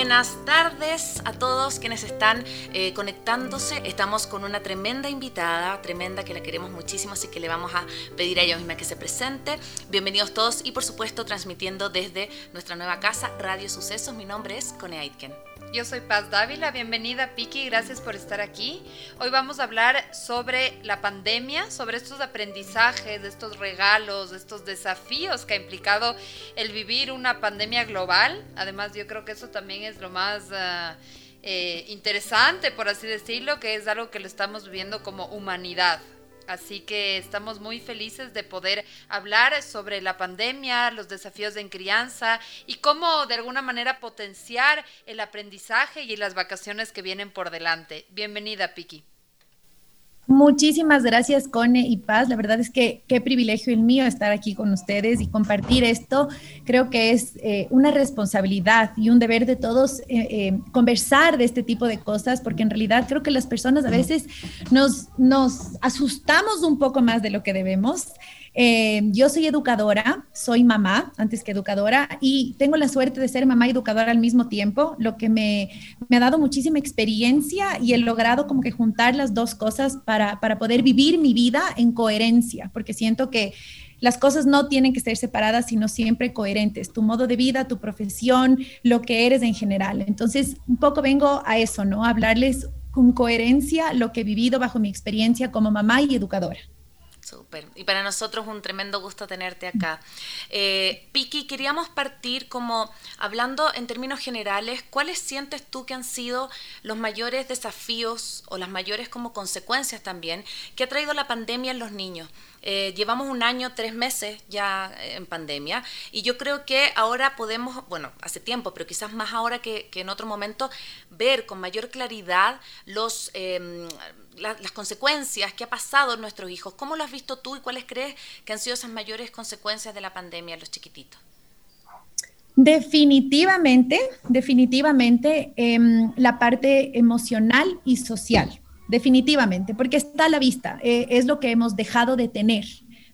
Buenas tardes a todos quienes están eh, conectándose. Estamos con una tremenda invitada, tremenda que la queremos muchísimo, así que le vamos a pedir a ella misma que se presente. Bienvenidos todos y por supuesto transmitiendo desde nuestra nueva casa Radio Sucesos. Mi nombre es Cone Aitken. Yo soy Paz Dávila, bienvenida Piki, gracias por estar aquí. Hoy vamos a hablar sobre la pandemia, sobre estos aprendizajes, estos regalos, estos desafíos que ha implicado el vivir una pandemia global. Además, yo creo que eso también es lo más... Ah, eh, interesante, por así decirlo, que es algo que lo estamos viviendo como humanidad. Así que estamos muy felices de poder hablar sobre la pandemia, los desafíos en crianza y cómo de alguna manera potenciar el aprendizaje y las vacaciones que vienen por delante. Bienvenida, Piki. Muchísimas gracias, Cone y Paz. La verdad es que qué privilegio el mío estar aquí con ustedes y compartir esto. Creo que es eh, una responsabilidad y un deber de todos eh, eh, conversar de este tipo de cosas, porque en realidad creo que las personas a veces nos, nos asustamos un poco más de lo que debemos. Eh, yo soy educadora, soy mamá antes que educadora y tengo la suerte de ser mamá y educadora al mismo tiempo, lo que me, ha dado muchísima experiencia y he logrado como que juntar las dos cosas para, para poder vivir mi vida en coherencia, porque siento que las cosas no tienen que ser separadas, sino siempre coherentes, tu modo de vida, tu profesión, lo que eres en general. Entonces, un poco vengo a eso, ¿no? A hablarles con coherencia lo que he vivido bajo mi experiencia como mamá y educadora. Y para nosotros un tremendo gusto tenerte acá. Eh, Piki, queríamos partir como hablando en términos generales, ¿cuáles sientes tú que han sido los mayores desafíos o las mayores como consecuencias también que ha traído la pandemia en los niños? Eh, llevamos un año, tres meses ya en pandemia y yo creo que ahora podemos, bueno, hace tiempo, pero quizás más ahora que, en otro momento, ver con mayor claridad los, las consecuencias que ha pasado en nuestros hijos. ¿Cómo lo has visto tú y cuáles crees que han sido esas mayores consecuencias de la pandemia en los chiquititos? Definitivamente, definitivamente em, la parte emocional y social definitivamente, porque está a la vista, eh, es lo que hemos dejado de tener.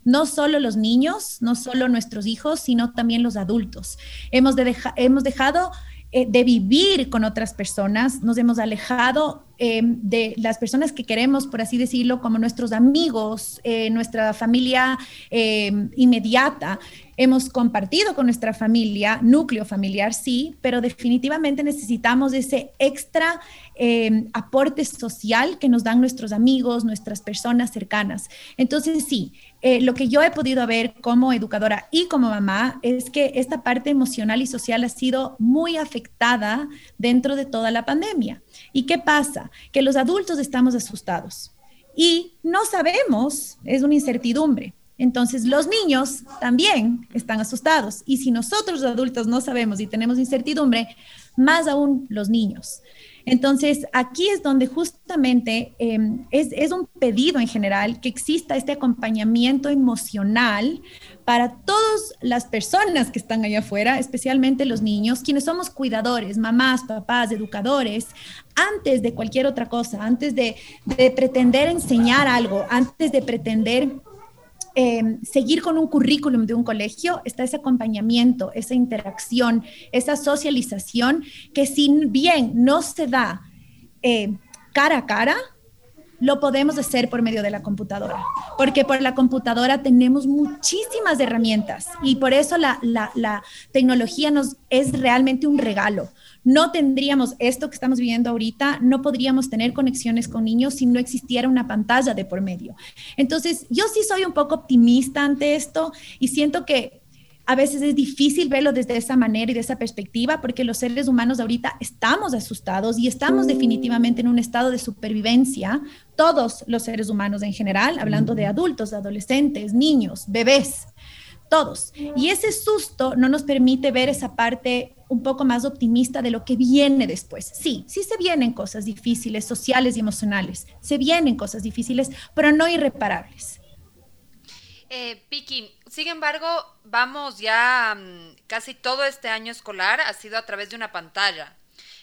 No solo los niños, no solo nuestros hijos, sino también los adultos. Hemos, hemos dejado eh, de vivir con otras personas, nos hemos alejado eh, de las personas que queremos, por así decirlo, como nuestros amigos, nuestra familia inmediata. Hemos compartido con nuestra familia, núcleo familiar, sí, pero definitivamente necesitamos ese extra eh, aporte social que nos dan nuestros amigos, nuestras personas cercanas. Entonces, sí, eh, lo que yo he podido ver como educadora y como mamá es que esta parte emocional y social ha sido muy afectada dentro de toda la pandemia. ¿Y qué pasa? Que los adultos estamos asustados y no sabemos, es una incertidumbre. Entonces los niños también están asustados y si nosotros los adultos no sabemos y tenemos incertidumbre, más aún los niños. Entonces aquí es donde justamente em, es, es un pedido en general que exista este acompañamiento emocional para todas las personas que están allá afuera, especialmente los niños, quienes somos cuidadores, mamás, papás, educadores, antes de cualquier otra cosa, antes de, de pretender enseñar algo, antes de pretender Em, seguir con un currículum de un colegio está ese acompañamiento, esa interacción, esa socialización que si bien no se da eh, cara a cara, lo podemos hacer por medio de la computadora, porque por la computadora tenemos muchísimas herramientas y por eso la, la tecnología nos es realmente un regalo no tendríamos esto que estamos viviendo ahorita, no podríamos tener conexiones con niños si no existiera una pantalla de por medio. Entonces, yo sí soy un poco optimista ante esto y siento que A veces es difícil verlo desde esa manera y de esa perspectiva porque los seres humanos ahorita estamos asustados y estamos definitivamente en un estado de supervivencia, todos los seres humanos en general, hablando de adultos, adolescentes, niños, bebés todos. Y ese susto no nos permite ver esa parte un poco más optimista de lo que viene después. Sí, sí se vienen cosas difíciles, sociales y emocionales. Se vienen cosas difíciles, pero no irreparables. Eh, Piki, sin embargo, vamos ya mm, casi todo este año escolar ha sido a través de una pantalla.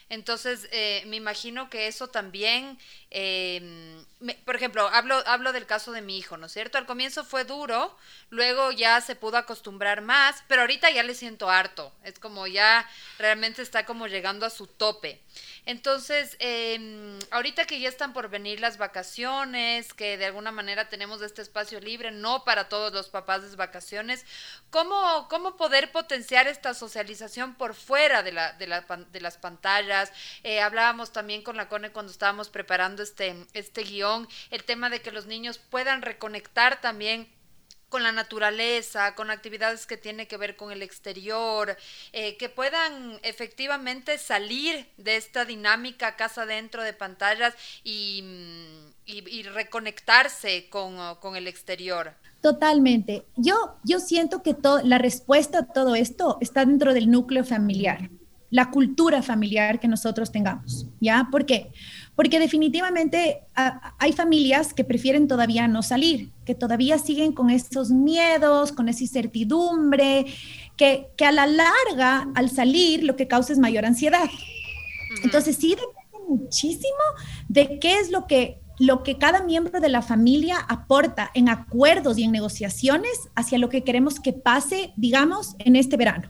Entonces, eh, me imagino que eso también, em, por ejemplo, hablo, hablo del caso de mi hijo, ¿no es cierto? Al comienzo fue duro, luego ya se pudo acostumbrar más, pero ahorita ya le siento harto, es como ya realmente está como llegando a su tope. Entonces, eh, ahorita que ya están por venir las vacaciones, que de alguna manera tenemos este espacio libre, no para todos los papás de vacaciones, ¿cómo, cómo poder potenciar esta socialización por fuera de, la, de, la, de las pantallas? Eh, hablábamos también con la CONE cuando estábamos preparando este, este guion, el tema de que los niños puedan reconectar también con la naturaleza, con actividades que tienen que ver con el exterior, eh, que puedan efectivamente salir de esta dinámica casa dentro de pantallas y, y, reconectarse con, con, el exterior. Totalmente. Yo, yo siento que la respuesta a todo esto está dentro del núcleo familiar, la cultura familiar que nosotros tengamos, ¿ya? ¿Por qué? porque definitivamente ah, hay familias que prefieren todavía no salir, que todavía siguen con esos miedos, con esa incertidumbre, que, que a la larga, al salir, lo que causa es mayor ansiedad. Entonces, sí depende muchísimo de qué es lo que lo que cada miembro de la familia aporta en acuerdos y en negociaciones hacia lo que queremos que pase, digamos, en este verano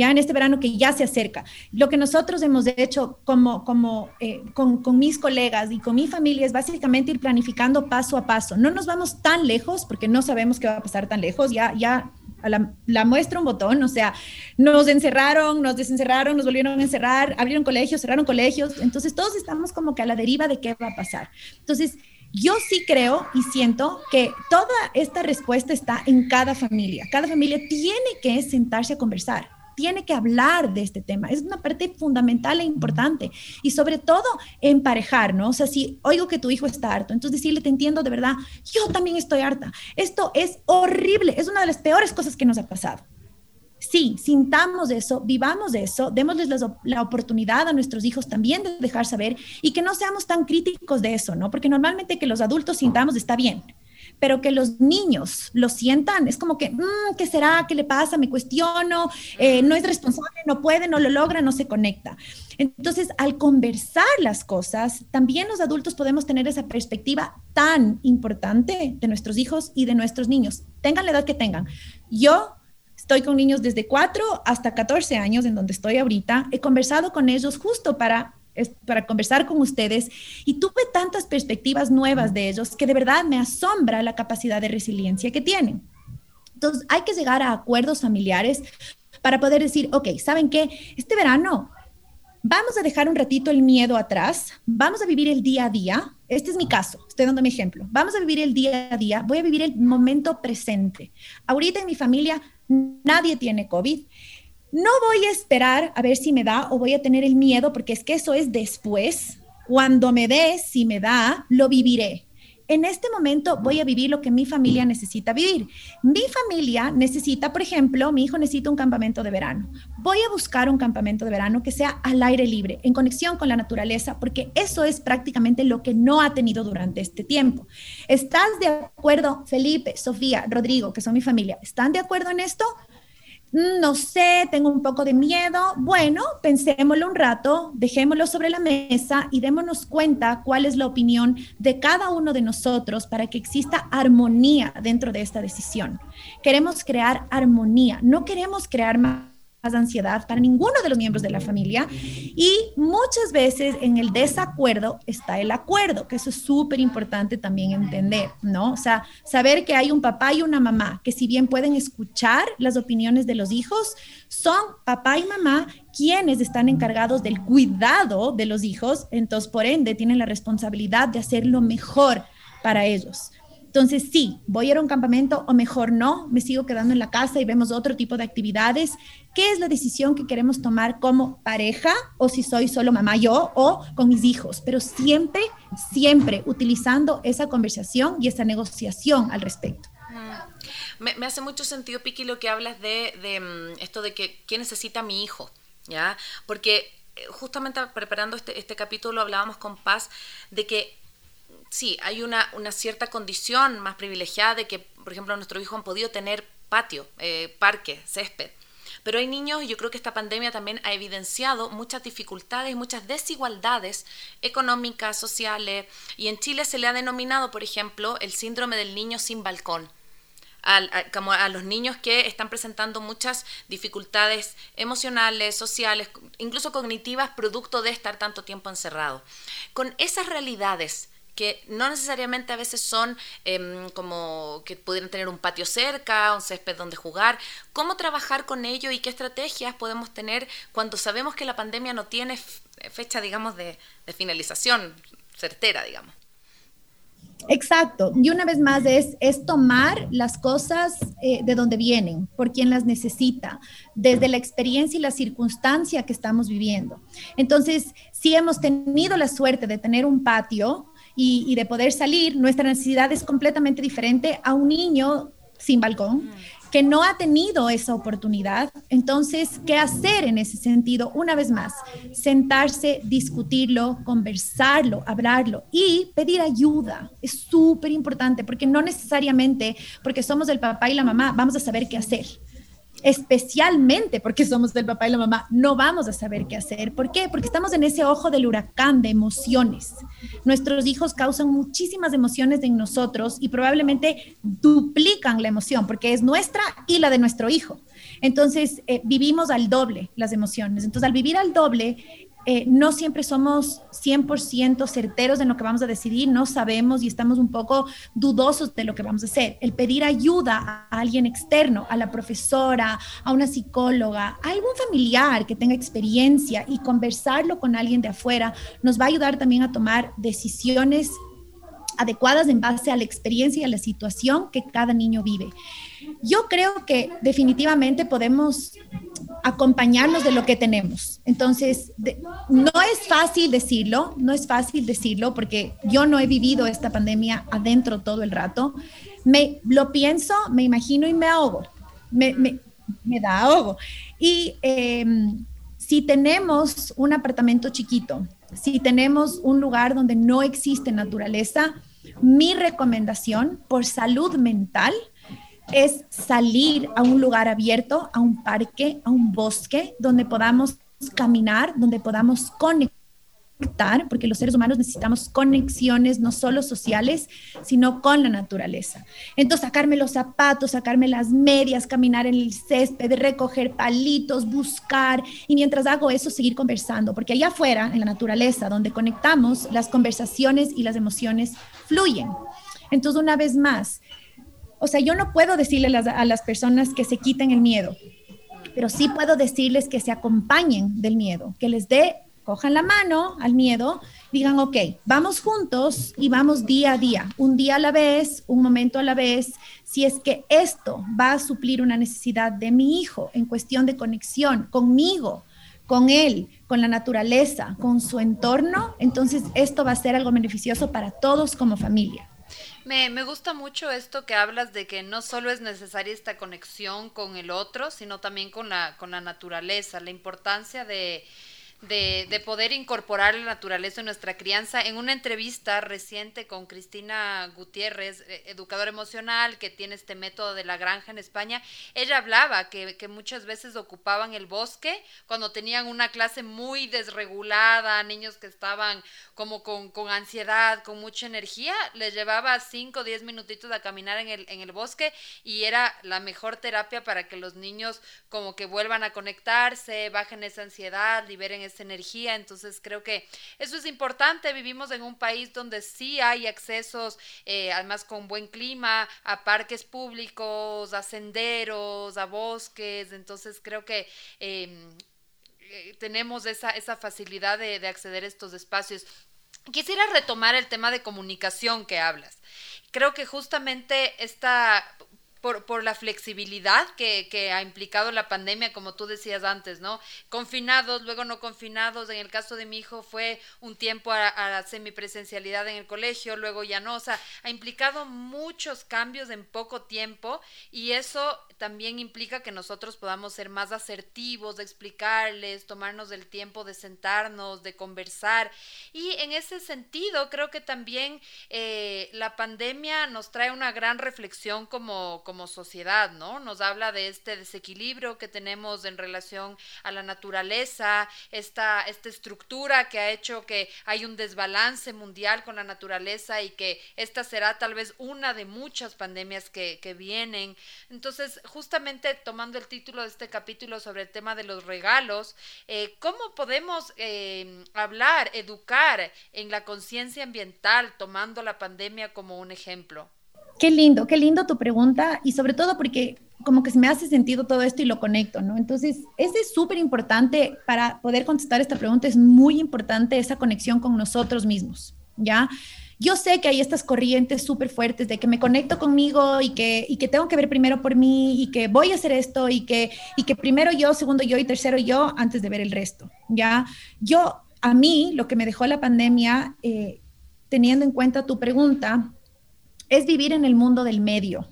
ya en este verano que ya se acerca. Lo que nosotros hemos hecho como, como eh, con, con, mis colegas y con mi familia es básicamente ir planificando paso a paso. No nos vamos tan lejos porque no sabemos qué va a pasar tan lejos. Ya, ya la, la, muestra un botón, o sea, nos encerraron, nos desencerraron, nos volvieron a encerrar, abrieron colegios, cerraron colegios, entonces todos estamos como que a la deriva de qué va a pasar. Entonces, yo sí creo y siento que toda esta respuesta está en cada familia. Cada familia tiene que sentarse a conversar tiene que hablar de este tema. Es una parte fundamental e importante. Y sobre todo, emparejar, ¿no? O sea, si oigo que tu hijo está harto, entonces decirle, te entiendo de verdad, yo también estoy harta. Esto es horrible, es una de las peores cosas que nos ha pasado. Sí, sintamos eso, vivamos eso, démosles la, la, oportunidad a nuestros hijos también de dejar saber y que no seamos tan críticos de eso, ¿no? Porque normalmente que los adultos sintamos está bien, pero que los niños lo sientan, es como que, mm, ¿qué será? ¿Qué le pasa? Me cuestiono, eh, no es responsable, no puede, no lo logra, no se conecta. Entonces, al conversar las cosas, también los adultos podemos tener esa perspectiva tan importante de nuestros hijos y de nuestros niños, tengan la edad que tengan. Yo Estoy con niños desde 4 hasta 14 años, en donde estoy ahorita. He conversado con ellos justo para para conversar con ustedes y tuve tantas perspectivas nuevas de ellos que de verdad me asombra la capacidad de resiliencia que tienen. Entonces, hay que llegar a acuerdos familiares para poder decir, ok, ¿saben qué? Este verano vamos a dejar un ratito el miedo atrás, vamos a vivir el día a día. Este es mi caso, estoy dando mi ejemplo. Vamos a vivir el día a día, voy a vivir el momento presente. Ahorita en mi familia nadie tiene COVID no voy a esperar a ver si me da o voy a tener el miedo, porque es que eso es después. Cuando me dé, si me da, lo viviré. En este momento voy a vivir lo que mi familia necesita vivir. Mi familia necesita, por ejemplo, mi hijo necesita un campamento de verano. Voy a buscar un campamento de verano que sea al aire libre, en conexión con la naturaleza, porque eso es prácticamente lo que no ha tenido durante este tiempo. ¿Estás de acuerdo, Felipe, Sofía, Rodrigo, que son mi familia? ¿Están de acuerdo en esto? Mm, no sé, tengo un poco de miedo. Bueno, pensémoslo un rato, dejémoslo sobre la mesa y démonos cuenta cuál es la opinión de cada uno de nosotros para que exista armonía dentro de esta decisión. Queremos crear armonía, no queremos crear más más ansiedad para ninguno de los miembros de la familia y muchas veces en el desacuerdo está el acuerdo, que eso es súper importante también entender, ¿no? O sea, saber que hay un papá y una mamá que si bien pueden escuchar las opiniones de los hijos, son papá y mamá quienes están encargados del cuidado de los hijos, entonces por ende tienen la responsabilidad de hacer lo mejor para ellos. Entonces, sí, voy a ir a un campamento o mejor no, me sigo quedando en la casa y vemos otro tipo de actividades. ¿Qué es la decisión que queremos tomar como pareja o si soy solo mamá yo o con mis hijos? Pero siempre, siempre utilizando esa conversación y esa negociación al respecto. Mm. Me, hace mucho sentido, Piki, lo que hablas de, de mm, esto de que quién necesita mi hijo, ¿ya? Porque eh, justamente preparando este, este capítulo hablábamos con Paz de que sí, hay una, una cierta condición más privilegiada de que, por ejemplo, nuestros hijos han podido tener patio, eh, parque, césped. Pero hay niños, yo creo que esta pandemia también ha evidenciado muchas dificultades, muchas desigualdades económicas, sociales, y en Chile se le ha denominado, por ejemplo, el síndrome del niño sin balcón. Como a los niños que están presentando muchas dificultades emocionales, sociales, incluso cognitivas, producto de estar tanto tiempo encerrado. Con esas realidades que no necesariamente a veces son em, como que pudieran tener un patio cerca, un césped donde jugar. ¿Cómo trabajar con ello y qué estrategias podemos tener cuando sabemos que la pandemia no tiene fecha, digamos, de, finalización certera, digamos? Exacto. Y una vez más es, es tomar las cosas eh, de donde vienen, por quien las necesita, desde la experiencia y la circunstancia que estamos viviendo. Entonces, si hemos tenido la suerte de tener un patio, y, de poder salir, nuestra necesidad es completamente diferente a un niño sin balcón mm. que no ha tenido esa oportunidad. Entonces, ¿qué hacer en ese sentido? Una vez más, sentarse, discutirlo, conversarlo, hablarlo y pedir ayuda. Es súper importante porque no necesariamente porque somos el papá y la mamá vamos a saber qué hacer especialmente porque somos del papá y la mamá, no vamos a saber qué hacer. ¿Por qué? Porque estamos en ese ojo del huracán de emociones. Nuestros hijos causan muchísimas emociones en nosotros y probablemente duplican la emoción porque es nuestra y la de nuestro hijo. Entonces, eh, vivimos al doble las emociones. Entonces, al vivir al doble, eh, no siempre somos 100% certeros en lo que vamos a decidir, no sabemos y estamos un poco dudosos de lo que vamos a hacer. El pedir ayuda a alguien externo, a la profesora, a una psicóloga, a algún familiar que tenga experiencia y conversarlo con alguien de afuera nos va a ayudar también a tomar decisiones adecuadas en base a la experiencia y a la situación que cada niño vive. Yo creo que definitivamente podemos acompañarnos de lo que tenemos. Entonces, no es fácil decirlo, no es fácil decirlo porque yo no he vivido esta pandemia adentro todo el rato. Me lo pienso, me imagino y me ahogo. Me, da ahogo. Y em, si tenemos un apartamento chiquito, si tenemos un lugar donde no existe naturaleza, mi recomendación por salud mental es salir a un lugar abierto, a un parque, a un bosque, donde podamos caminar, donde podamos conectar porque los seres humanos necesitamos conexiones no solo sociales, sino con la naturaleza. Entonces, sacarme los zapatos, sacarme las medias, caminar en el césped, recoger palitos, buscar, y mientras hago eso, seguir conversando, porque allá afuera, en la naturaleza, donde conectamos, las conversaciones y las emociones fluyen. Entonces, una vez más, o sea, yo no puedo decirle a las, personas que se quiten el miedo, pero sí puedo decirles que se acompañen del miedo, que les dé, cojan la mano al miedo, digan, ok, vamos juntos y vamos día a día, un día a la vez, un momento a la vez. Si es que esto va a suplir una necesidad de mi hijo en cuestión de conexión conmigo, con él, con la naturaleza, con su entorno, entonces esto va a ser algo beneficioso para todos como familia. Me, me, gusta mucho esto que hablas de que no solo es necesaria esta conexión con el otro, sino también con la, con la naturaleza, la importancia de, de, poder incorporar la naturaleza en nuestra crianza. En una entrevista reciente con Cristina Gutiérrez, eh, educadora emocional, que tiene este método de la granja en España, ella hablaba que, que muchas veces ocupaban el bosque cuando tenían una clase muy desregulada, niños que estaban como con, con ansiedad, con mucha energía, les llevaba 5 o 10 minutitos a caminar en el, en el bosque y era la mejor terapia para que los niños como que vuelvan a conectarse, bajen esa ansiedad, liberen energía. Entonces creo que eso es importante. Vivimos en un país donde sí hay accesos, eh, además con buen clima, a parques públicos, a senderos, a bosques. Entonces creo que... Em, eh, tenemos esa, esa facilidad de, de acceder a estos espacios. Quisiera retomar el tema de comunicación que hablas. creo que justamente esta por, por, la flexibilidad que, que, ha implicado la pandemia, como tú decías antes, ¿no? Confinados, luego no confinados. En el caso de mi hijo fue un tiempo a, a semipresencialidad en el colegio, luego ya no. O sea, ha implicado muchos cambios en poco tiempo y eso también implica que nosotros podamos ser más asertivos, de explicarles, tomarnos el tiempo de sentarnos, de conversar. Y en ese sentido, creo que también eh, la pandemia nos trae una gran reflexión como como sociedad, ¿no? Nos habla de este desequilibrio que tenemos en relación a la naturaleza, esta, esta estructura que ha hecho que hay un desbalance mundial con la naturaleza y que esta será tal vez una de muchas pandemias que, vienen. Entonces, justamente tomando el título de este capítulo sobre el tema de los regalos, eh, ¿cómo podemos eh, hablar, educar en la conciencia ambiental tomando la pandemia como un ejemplo? Qué lindo, qué lindo tu pregunta y sobre todo porque como que me hace sentido todo esto y lo conecto, ¿no? Entonces, es súper importante para poder contestar esta pregunta, es muy importante esa conexión con nosotros mismos, ¿ya? Yo sé que hay estas corrientes súper fuertes de que me conecto conmigo y que, y que tengo que ver primero por mí y que voy a hacer esto y que, y que primero yo, segundo yo y tercero yo antes de ver el resto, ¿ya? Yo, a mí, lo que me dejó la pandemia, eh, teniendo en cuenta tu pregunta, es vivir en el mundo del medio.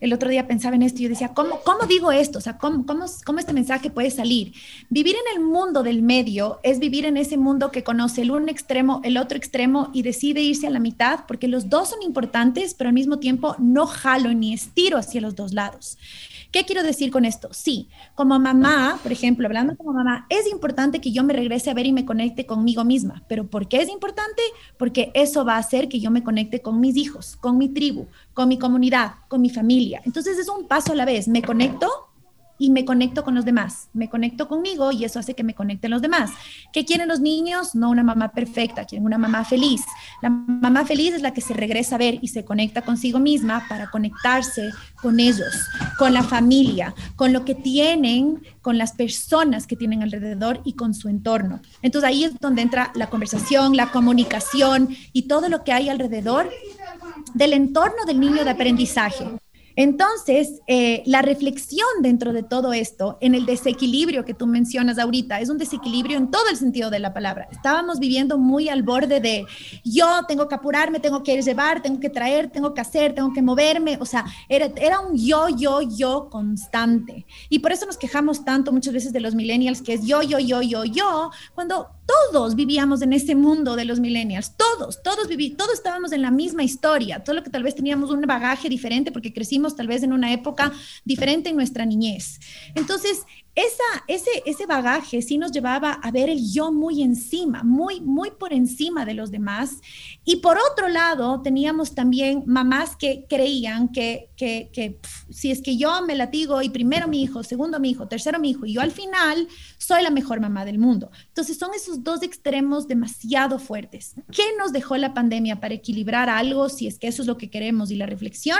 El otro día pensaba en esto y yo decía, ¿cómo, cómo digo esto? O sea, ¿cómo, cómo, ¿cómo este mensaje puede salir? Vivir en el mundo del medio es vivir en ese mundo que conoce el un extremo, el otro extremo y decide irse a la mitad porque los dos son importantes, pero al mismo tiempo no jalo ni estiro hacia los dos lados. ¿Qué quiero decir con esto? Sí, como mamá, por ejemplo, hablando como mamá, es importante que yo me regrese a ver y me conecte conmigo misma. ¿Pero por qué es importante? Porque eso va a hacer que yo me conecte con mis hijos, con mi tribu, con mi comunidad, con mi familia. Entonces es un paso a la vez. Me conecto y me conecto con los demás. Me conecto conmigo y eso hace que me conecten los demás. ¿Qué quieren los niños? No una mamá perfecta, quieren una mamá feliz. La mamá feliz es la que se regresa a ver y se conecta consigo misma para conectarse con ellos, con la familia, con lo que tienen, con las personas que tienen alrededor y con su entorno. Entonces ahí es donde entra la conversación, la comunicación y todo lo que hay alrededor del entorno del niño de aprendizaje. Entonces, eh, la reflexión dentro de todo esto, en el desequilibrio que tú mencionas ahorita, es un desequilibrio en todo el sentido de la palabra. Estábamos viviendo muy al borde de yo tengo que apurarme, tengo que llevar, tengo que traer, tengo que hacer, tengo que moverme. O sea, era, era un yo, yo, yo constante. Y por eso nos quejamos tanto muchas veces de los millennials, que es yo, yo, yo, yo, yo, cuando todos vivíamos en ese mundo de los millennials, todos, todos viví, todos estábamos en la misma historia, todo lo que tal vez teníamos un bagaje diferente porque crecimos tal vez en una época diferente en nuestra niñez. Entonces, esa, ese, ese bagaje sí nos llevaba a ver el yo muy encima, muy, muy por encima de los demás. Y por otro lado, teníamos también mamás que creían que, que, que si es que yo me latigo y primero mi hijo, segundo mi hijo, tercero mi hijo, y yo al final soy la mejor mamá del mundo. Entonces son esos dos extremos demasiado fuertes. ¿Qué nos dejó la pandemia para equilibrar algo, si es que eso es lo que queremos y la reflexión?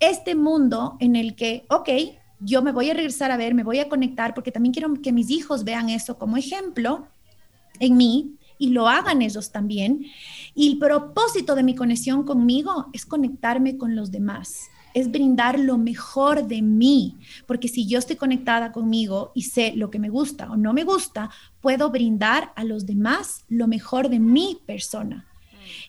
Este mundo en el que, ok, yo me voy a regresar a ver, me voy a conectar, porque también quiero que mis hijos vean eso como ejemplo en mí y lo hagan ellos también. Y el propósito de mi conexión conmigo es conectarme con los demás, es brindar lo mejor de mí, porque si yo estoy conectada conmigo y sé lo que me gusta o no me gusta, puedo brindar a los demás lo mejor de mi persona.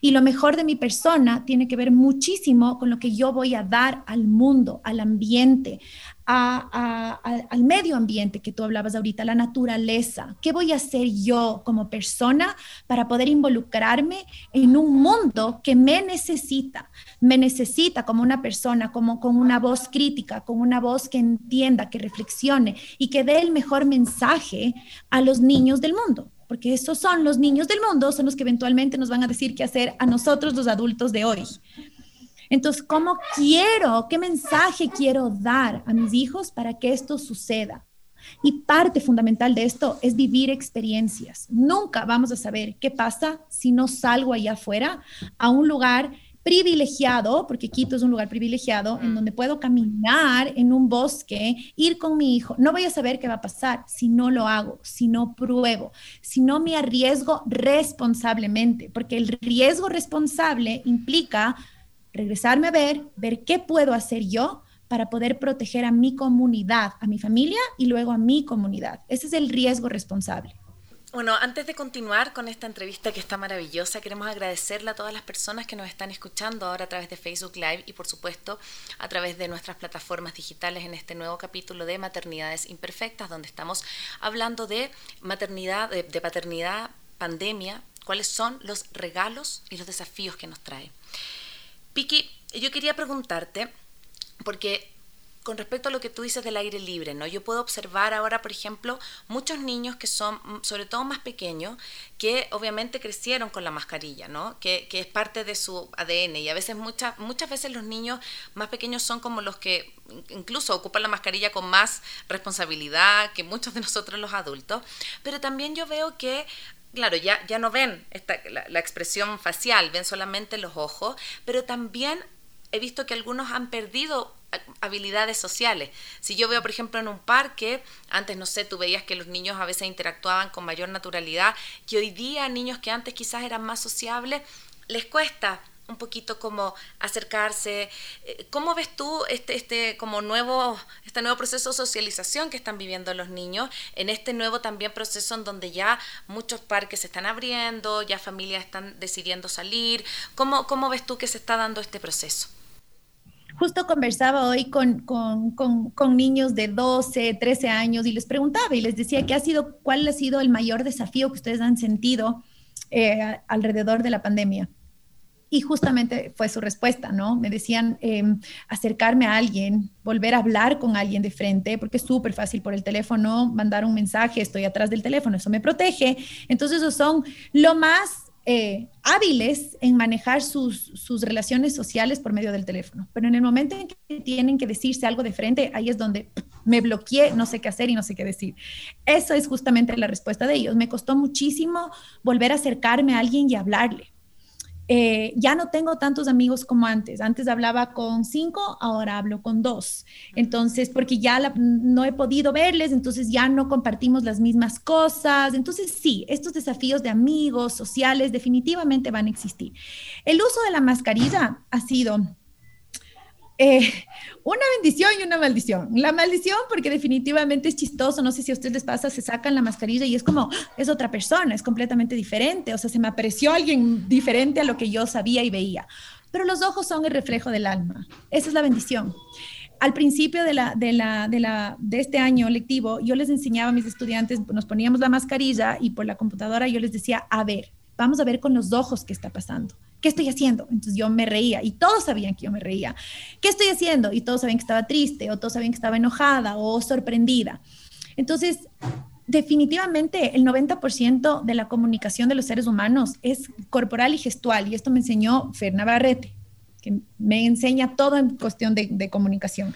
Y lo mejor de mi persona tiene que ver muchísimo con lo que yo voy a dar al mundo, al ambiente, al medio ambiente que tú hablabas ahorita, la naturaleza. ¿Qué voy a hacer yo como persona para poder involucrarme en un mundo que me necesita? Me necesita como una persona, como con una voz crítica, con una voz que entienda, que reflexione y que dé el mejor mensaje a los niños del mundo porque esos son los niños del mundo, son los que eventualmente nos van a decir qué hacer a nosotros los adultos de hoy. Entonces, ¿cómo quiero, qué mensaje quiero dar a mis hijos para que esto suceda? Y parte fundamental de esto es vivir experiencias. Nunca vamos a saber qué pasa si no salgo allá afuera a un lugar privilegiado, porque Quito es un lugar privilegiado, en donde puedo caminar en un bosque, ir con mi hijo. No voy a saber qué va a pasar si no lo hago, si no pruebo, si no me arriesgo responsablemente, porque el riesgo responsable implica regresarme a ver, ver qué puedo hacer yo para poder proteger a mi comunidad, a mi familia y luego a mi comunidad. Ese es el riesgo responsable. Bueno, antes de continuar con esta entrevista que está maravillosa, queremos agradecerle a todas las personas que nos están escuchando ahora a través de Facebook Live y por supuesto a través de nuestras plataformas digitales en este nuevo capítulo de Maternidades Imperfectas, donde estamos hablando de maternidad, de, de paternidad, pandemia, cuáles son los regalos y los desafíos que nos trae. Piki, yo quería preguntarte, porque con respecto a lo que tú dices del aire libre, ¿no? Yo puedo observar ahora, por ejemplo, muchos niños que son, mm, sobre todo más pequeños, que obviamente crecieron con la mascarilla, ¿no? Que, que es parte de su ADN y a veces, muchas, muchas veces los niños más pequeños son como los que incluso ocupan la mascarilla con más responsabilidad que muchos de nosotros los adultos, pero también yo veo que claro, ya, ya no ven esta, la, la, expresión facial, ven solamente los ojos, pero también he visto que algunos han perdido habilidades sociales. Si yo veo, por ejemplo, en un parque, antes, no sé, tú veías que los niños a veces interactuaban con mayor naturalidad, y hoy día niños que antes quizás eran más sociables, les cuesta un poquito como acercarse. Eh, ¿Cómo ves tú este, este, como nuevo, este nuevo proceso de socialización que están viviendo los niños, en este nuevo también proceso en donde ya muchos parques se están abriendo, ya familias están decidiendo salir? ¿Cómo, cómo ves tú que se está dando este proceso? Justo conversaba hoy con, con, con, niños de 12, 13 años y les preguntaba y les decía ¿qué ha sido, cuál ha sido el mayor desafío que ustedes han sentido eh, alrededor de la pandemia. Y justamente fue su respuesta, ¿no? Me decían em, acercarme a alguien, volver a hablar con alguien de frente, porque es súper fácil por el teléfono mandar un mensaje, estoy atrás del teléfono, eso me protege. Entonces, esos son lo más eh, hábiles en manejar sus, sus, relaciones sociales por medio del teléfono. Pero en el momento en que tienen que decirse algo de frente, ahí es donde me bloqueé, no sé qué hacer y no sé qué decir. Eso es justamente la respuesta de ellos. Me costó muchísimo volver a acercarme a alguien y hablarle. Eh, ya no tengo tantos amigos como antes. Antes hablaba con cinco, ahora hablo con dos. Entonces, porque ya no he podido verles, entonces ya no compartimos las mismas cosas. Entonces, sí, estos desafíos de amigos, sociales, definitivamente van a existir. El uso de la mascarilla ha sido eh, una bendición y una maldición. La maldición porque definitivamente es chistoso, no sé si a ustedes les pasa, se sacan la mascarilla y es como, es otra persona, es completamente diferente, o sea, se me apareció alguien diferente a lo que yo sabía y veía. Pero los ojos son el reflejo del alma, esa es la bendición. Al principio de, la, de, la, de, la, de este año lectivo, yo les enseñaba a mis estudiantes, nos poníamos la mascarilla y por la computadora yo les decía, a ver, vamos a ver con los ojos qué está pasando. ¿Qué estoy haciendo? Entonces yo me reía y todos sabían que yo me reía. ¿Qué estoy haciendo? Y todos sabían que estaba triste o todos sabían que estaba enojada o sorprendida. Entonces, definitivamente el 90% de la comunicación de los seres humanos es corporal y gestual y esto me enseñó Fer Navarrete, que me enseña todo en cuestión de, comunicación.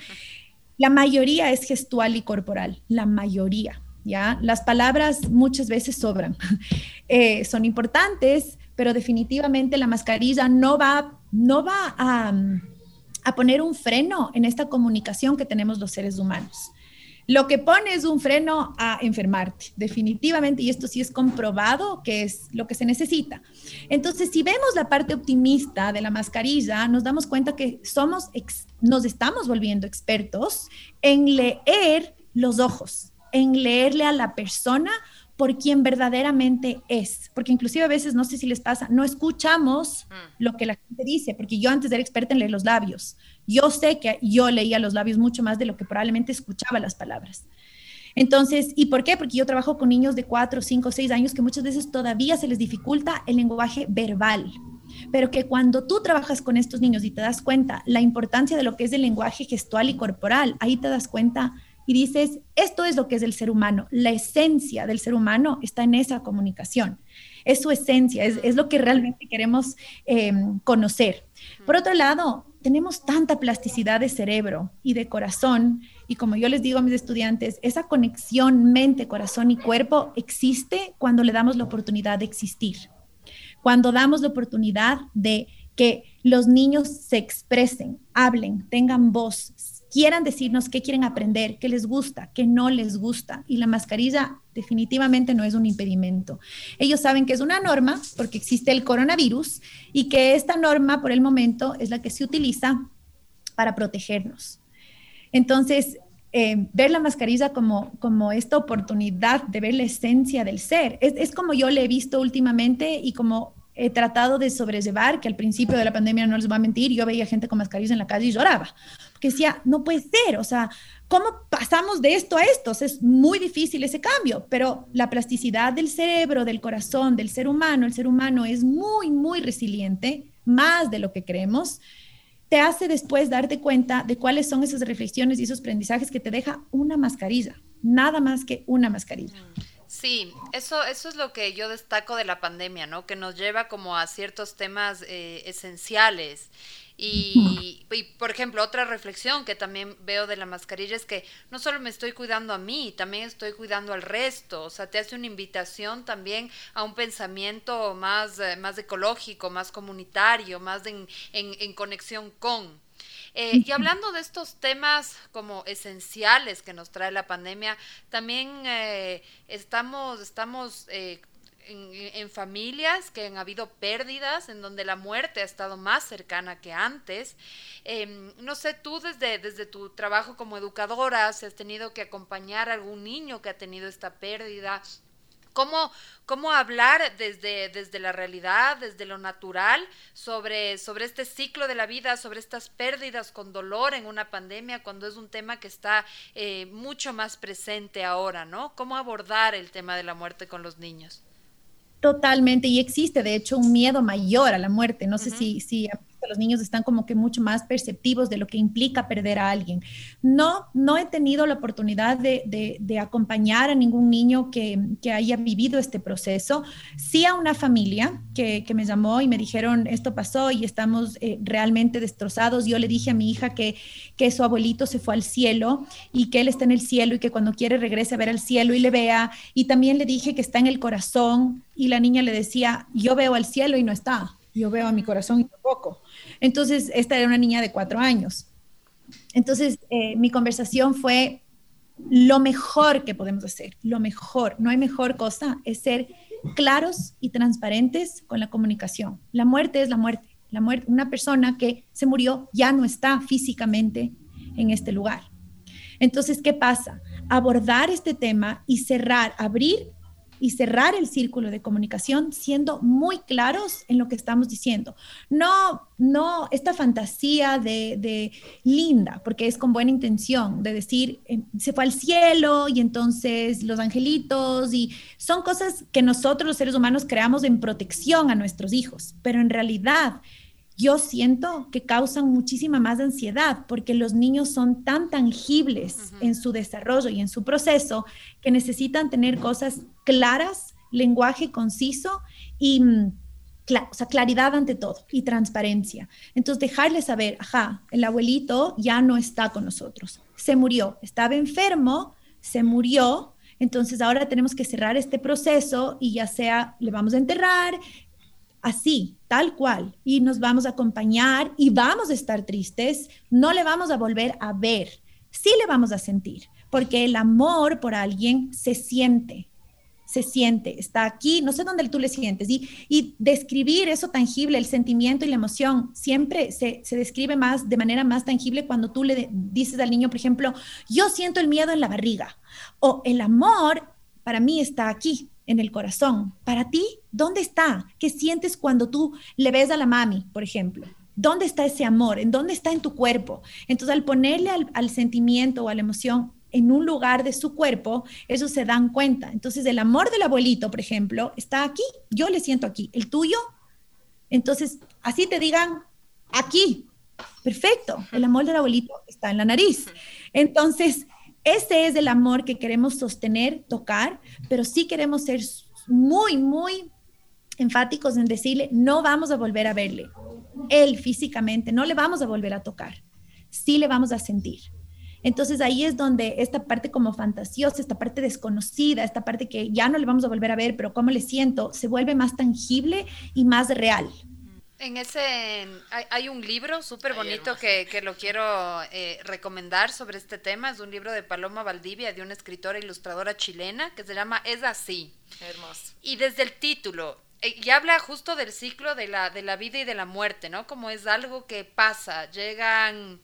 La mayoría es gestual y corporal, la mayoría. ¿Ya? Las palabras muchas veces sobran. Eh, son importantes, pero definitivamente la mascarilla no va, no va a, a poner un freno en esta comunicación que tenemos los seres humanos. Lo que pone es un freno a enfermarte, definitivamente, y esto sí es comprobado que es lo que se necesita. Entonces, si vemos la parte optimista de la mascarilla, nos damos cuenta que somos, nos estamos volviendo expertos en leer los ojos, en leerle a la persona por quien verdaderamente es, porque inclusive a veces, no sé si les pasa, no escuchamos mm. lo que la gente dice, porque yo antes era experta en leer los labios, yo sé que yo leía los labios mucho más de lo que probablemente escuchaba las palabras. Entonces, ¿y por qué? Porque yo trabajo con niños de 4, 5, 6 años que muchas veces todavía se les dificulta el lenguaje verbal, pero que cuando tú trabajas con estos niños y te das cuenta la importancia de lo que es el lenguaje gestual y corporal, ahí te das cuenta y dices, esto es lo que es el ser humano, la esencia del ser humano está en esa comunicación, es su esencia, es, lo que realmente queremos em, conocer. Por otro lado, tenemos tanta plasticidad de cerebro y de corazón, y como yo les digo a mis estudiantes, esa conexión mente, corazón y cuerpo existe cuando le damos la oportunidad de existir, cuando damos la oportunidad de que los niños se expresen, hablen, tengan voz, quieran decirnos qué quieren aprender, qué les gusta, qué no les gusta. Y la mascarilla definitivamente no es un impedimento. Ellos saben que es una norma porque existe el coronavirus y que esta norma por el momento es la que se utiliza para protegernos. Entonces, eh, ver la mascarilla como, como esta oportunidad de ver la esencia del ser. Es, es como yo le he visto últimamente y como he tratado de sobrellevar, que al principio de la pandemia, no les voy a mentir, yo veía gente con mascarillas en la calle y lloraba, porque decía, no puede ser, o sea, ¿cómo pasamos de esto a esto? es muy difícil ese cambio, pero la plasticidad del cerebro, del corazón, del ser humano, el ser humano es muy, muy resiliente, más de lo que creemos, te hace después darte cuenta de cuáles son esas reflexiones y esos aprendizajes que te deja una mascarilla, nada más que una mascarilla. Sí, eso, eso es lo que yo destaco de la pandemia, ¿no? Que nos lleva como a ciertos temas eh, esenciales. Y, y, por ejemplo, otra reflexión que también veo de la mascarilla es que no solo me estoy cuidando a mí, también estoy cuidando al resto. O sea, te hace una invitación también a un pensamiento más, eh, más ecológico, más comunitario, más en, en, en conexión con. Eh, y hablando de estos temas como esenciales que nos trae la pandemia, también eh, estamos, estamos eh, en, familias que han habido pérdidas, en donde la muerte ha estado más cercana que antes. Em, no sé, tú desde, desde tu trabajo como educadora, si has tenido que acompañar a algún niño que ha tenido esta pérdida, ¿Cómo, cómo hablar desde, desde la realidad, desde lo natural, sobre, sobre este ciclo de la vida, sobre estas pérdidas con dolor en una pandemia, cuando es un tema que está eh, mucho más presente ahora, ¿no? ¿Cómo abordar el tema de la muerte con los niños? Totalmente, y existe de hecho un miedo mayor a la muerte. No sé si, si los niños están como que mucho más perceptivos de lo que implica perder a alguien. No, no he tenido la oportunidad de, acompañar a ningún niño que, haya vivido este proceso. Sí a una familia que, que, me llamó y me dijeron, esto pasó y estamos eh, realmente destrozados. Yo le dije a mi hija que, que su abuelito se fue al cielo y que él está en el cielo y que cuando quiere regrese a ver al cielo y le vea. Y también le dije que está en el corazón y la niña le decía, yo veo al cielo y no está. Yo veo a mi corazón y tampoco. Entonces, esta era una niña de cuatro años. Entonces, eh, mi conversación fue lo mejor que podemos hacer, lo mejor, no hay mejor cosa, es ser claros y transparentes con la comunicación. La muerte es la muerte. La muerte, una persona que se murió ya no está físicamente en este lugar. Entonces, ¿qué pasa? Abordar este tema y cerrar, abrir y cerrar el círculo de comunicación siendo muy claros en lo que estamos diciendo. No, no esta fantasía de, linda, porque es con buena intención, de decir, eh, se fue al cielo y entonces los angelitos, y son cosas que nosotros los seres humanos creamos en protección a nuestros hijos, pero en realidad yo siento que causan muchísima más ansiedad porque los niños son tan tangibles en su desarrollo y en su proceso que necesitan tener cosas claras, lenguaje conciso y mm, o sea, claridad ante todo y transparencia. Entonces, dejarles saber, ajá, el abuelito ya no está con nosotros, se murió, estaba enfermo, se murió, entonces ahora tenemos que cerrar este proceso y ya sea le vamos a enterrar, así, tal cual, y nos vamos a acompañar y vamos a estar tristes, no le vamos a volver a ver, sí le vamos a sentir, porque el amor por alguien se siente, se siente, está aquí, no sé dónde tú le sientes, y, y describir eso tangible, el sentimiento y la emoción, siempre se, se describe más, de manera más tangible cuando tú le dices al niño, por ejemplo, yo siento el miedo en la barriga, o el amor para mí está aquí, en el corazón. Para ti, ¿dónde está? ¿Qué sientes cuando tú le ves a la mami, por ejemplo? ¿Dónde está ese amor? ¿En dónde está en tu cuerpo? Entonces, al ponerle al, sentimiento o a la emoción en un lugar de su cuerpo, ellos se dan cuenta. Entonces, el amor del abuelito, por ejemplo, está aquí, yo le siento aquí. ¿El tuyo? Entonces, así te digan, aquí. Perfecto, el amor del abuelito está en la nariz. Entonces, ese es el amor que queremos sostener, tocar, pero sí queremos ser muy, muy enfáticos en decirle, no vamos a volver a verle. Él físicamente, no le vamos a volver a tocar. Sí le vamos a sentir. Entonces ahí es donde esta parte como fantasiosa, esta parte desconocida, esta parte que ya no le vamos a volver a ver, pero cómo le siento, se vuelve más tangible y más real. En ese, hay, un libro súper bonito que, que, lo quiero eh, recomendar sobre este tema. Es un libro de Paloma Valdivia, de una escritora ilustradora chilena, que se llama Es así. Hermoso. Y desde el título, eh, y habla justo del ciclo de la, de la vida y de la muerte, ¿no? Como es algo que pasa, llegan,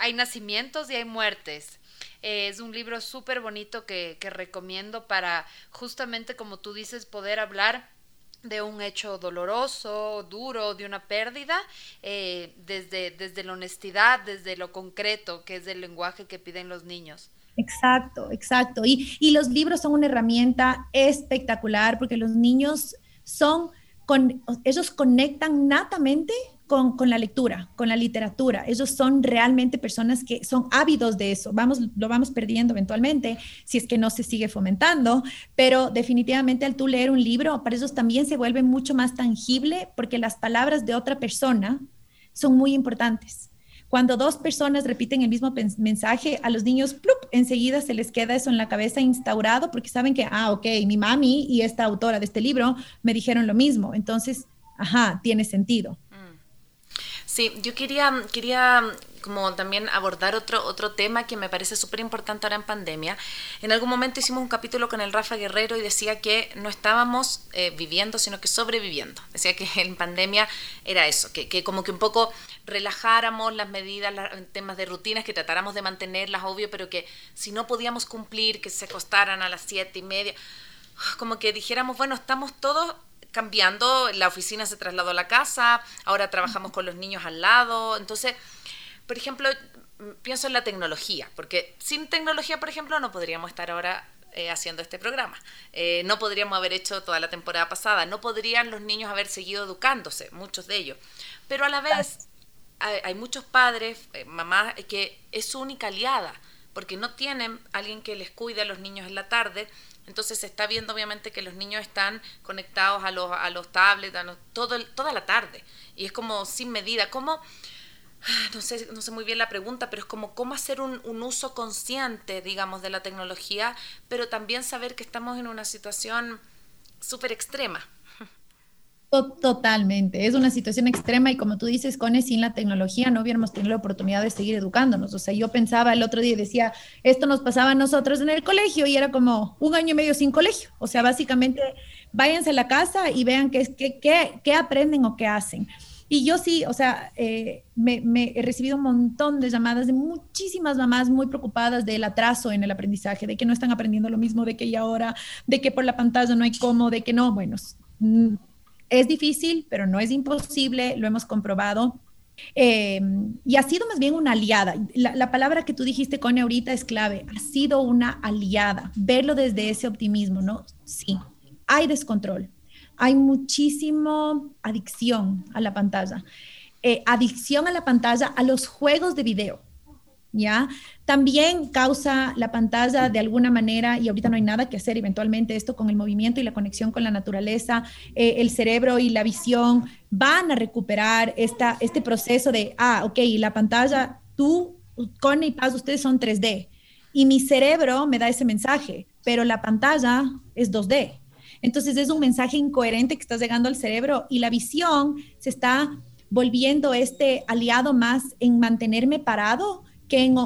hay nacimientos y hay muertes. Eh, es un libro súper bonito que, que recomiendo para justamente, como tú dices, poder hablar de un hecho doloroso, duro, de una pérdida, eh, desde, desde la honestidad, desde lo concreto, que es el lenguaje que piden los niños. Exacto, exacto. Y, y los libros son una herramienta espectacular porque los niños son, con, ellos conectan natamente con, la lectura, con la literatura. Ellos son realmente personas que son ávidos de eso. Vamos, lo vamos perdiendo eventualmente si es que no se sigue fomentando, pero definitivamente al tú leer un libro, para ellos también se vuelve mucho más tangible porque las palabras de otra persona son muy importantes. Cuando dos personas repiten el mismo mensaje, a los niños ¡plup! enseguida se les queda eso en la cabeza instaurado porque saben que, ah, ok, mi mami y esta autora de este libro me dijeron lo mismo. Entonces, ajá, tiene sentido. Sí, yo quería, quería como también abordar otro, otro tema que me parece súper importante ahora en pandemia. En algún momento hicimos un capítulo con el Rafa Guerrero y decía que no estábamos eh, viviendo, sino que sobreviviendo. Decía que en pandemia era eso, que, que como que un poco relajáramos las medidas, los temas de rutinas, que tratáramos de mantenerlas, obvio, pero que si no podíamos cumplir, que se acostaran a las siete y media, como que dijéramos, bueno, estamos todos cambiando, la oficina se trasladó a la casa, ahora trabajamos con los niños al lado, entonces, por ejemplo, pienso en la tecnología, porque sin tecnología, por ejemplo, no podríamos estar ahora eh, haciendo este programa. Eh, no podríamos haber hecho toda la temporada pasada, no podrían los niños haber seguido educándose, muchos de ellos. Pero a la vez hay, muchos padres, eh, mamás, que es su única aliada, porque no tienen alguien que les cuide a los niños en la tarde, entonces se está viendo obviamente que los niños están conectados a los, a los tablets todo, toda la tarde. Y es como sin medida. ¿Cómo? Ah, no sé, no sé muy bien la pregunta, pero es como cómo hacer un, un uso consciente, digamos, de la tecnología, pero también saber que estamos en una situación súper extrema. Totalmente, es una situación extrema y como tú dices, Cone, sin la tecnología no hubiéramos tenido la oportunidad de seguir educándonos. O sea, yo pensaba el otro día y decía, esto nos pasaba a nosotros en el colegio y era como un año y medio sin colegio. O sea, básicamente váyanse a la casa y vean qué, qué, qué, aprenden o qué hacen. Y yo sí, o sea, eh, me, me, he recibido un montón de llamadas de muchísimas mamás muy preocupadas del atraso en el aprendizaje, de que no están aprendiendo lo mismo de que y ahora, de que por la pantalla no hay cómo, de que no, bueno, es difícil, pero no es imposible, lo hemos comprobado. Eh, y ha sido más bien una aliada. La, palabra que tú dijiste, con ahorita es clave. Ha sido una aliada. Verlo desde ese optimismo, ¿no? Sí, hay descontrol. Hay muchísimo adicción a la pantalla. Eh, adicción a la pantalla, a los juegos de video. ¿Ya? También causa la pantalla de alguna manera, y ahorita no hay nada que hacer, eventualmente esto con el movimiento y la conexión con la naturaleza, eh, el cerebro y la visión van a recuperar esta, este proceso de, ah, ok, la pantalla, tú, con y Paz, ustedes son 3D, y mi cerebro me da ese mensaje, pero la pantalla es 2D. Entonces es un mensaje incoherente que está llegando al cerebro y la visión se está volviendo este aliado más en mantenerme parado que en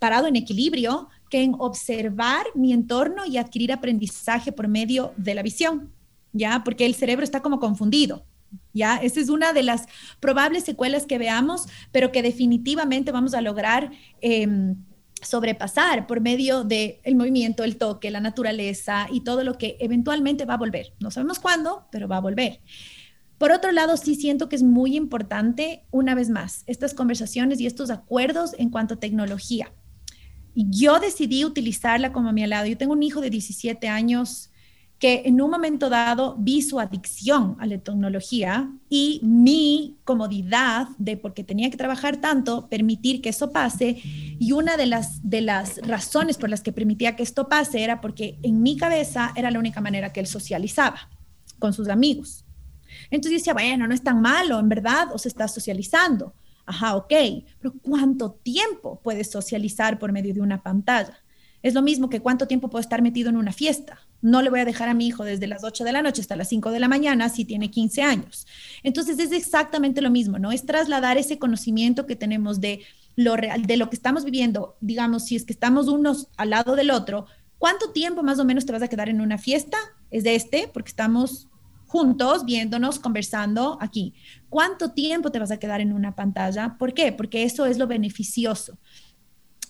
parado en equilibrio, que en observar mi entorno y adquirir aprendizaje por medio de la visión, ¿ya? Porque el cerebro está como confundido, ¿ya? Esa es una de las probables secuelas que veamos, pero que definitivamente vamos a lograr em, sobrepasar por medio del el movimiento, el toque, la naturaleza y todo lo que eventualmente va a volver. No sabemos cuándo, pero va a volver. Por otro lado, sí siento que es muy importante, una vez más, estas conversaciones y estos acuerdos en cuanto a tecnología. Yo decidí utilizarla como a mi lado. Yo tengo un hijo de 17 años que en un momento dado vi su adicción a la tecnología y mi comodidad de, porque tenía que trabajar tanto, permitir que eso pase. Y una de las, de las razones por las que permitía que esto pase era porque en mi cabeza era la única manera que él socializaba con sus amigos. Entonces decía, bueno, no es tan malo, en verdad, o se está socializando. Ajá, ok, pero ¿cuánto tiempo puedes socializar por medio de una pantalla? Es lo mismo que cuánto tiempo puedo estar metido en una fiesta. No le voy a dejar a mi hijo desde las 8 de la noche hasta las 5 de la mañana si tiene 15 años. Entonces es exactamente lo mismo, ¿no? Es trasladar ese conocimiento que tenemos de lo real, de lo que estamos viviendo, digamos, si es que estamos unos al lado del otro, ¿cuánto tiempo más o menos te vas a quedar en una fiesta? Es de este, porque estamos juntos, viéndonos, conversando aquí. ¿Cuánto tiempo te vas a quedar en una pantalla? ¿Por qué? Porque eso es lo beneficioso.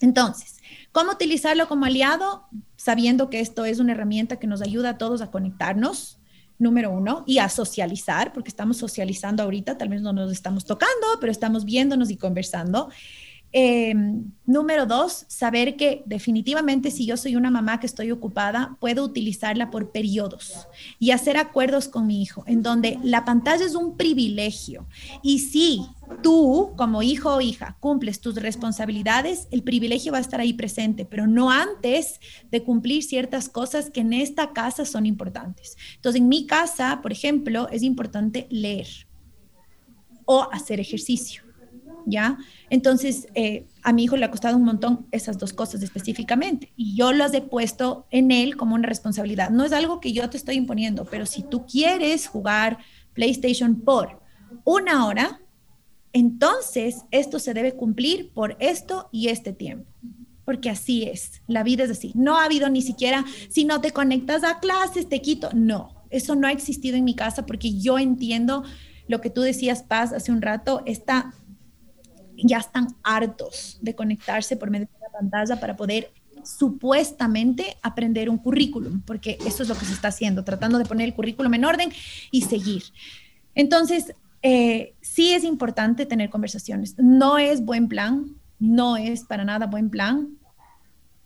Entonces, ¿cómo utilizarlo como aliado? Sabiendo que esto es una herramienta que nos ayuda a todos a conectarnos, número uno, y a socializar, porque estamos socializando ahorita, tal vez no nos estamos tocando, pero estamos viéndonos y conversando. Em, número dos, saber que definitivamente si yo soy una mamá que estoy ocupada, puedo utilizarla por periodos y hacer acuerdos con mi hijo, en donde la pantalla es un privilegio. Y si tú, como hijo o hija, cumples tus responsabilidades, el privilegio va a estar ahí presente, pero no antes de cumplir ciertas cosas que en esta casa son importantes. Entonces, en mi casa, por ejemplo, es importante leer o hacer ejercicio ¿ya? Entonces, eh, a mi hijo le ha costado un montón esas dos cosas específicamente y yo las he puesto en él como una responsabilidad. No es algo que yo te estoy imponiendo, pero si tú quieres jugar PlayStation por una hora, entonces esto se debe cumplir por esto y este tiempo. Porque así es, la vida es así. No ha habido ni siquiera, si no te conectas a clases, te quito. No, eso no ha existido en mi casa porque yo entiendo lo que tú decías, Paz, hace un rato, esta ya están hartos de conectarse por medio de la pantalla para poder supuestamente aprender un currículum, porque eso es lo que se está haciendo, tratando de poner el currículum en orden y seguir. Entonces, eh, sí es importante tener conversaciones. No es buen plan, no es para nada buen plan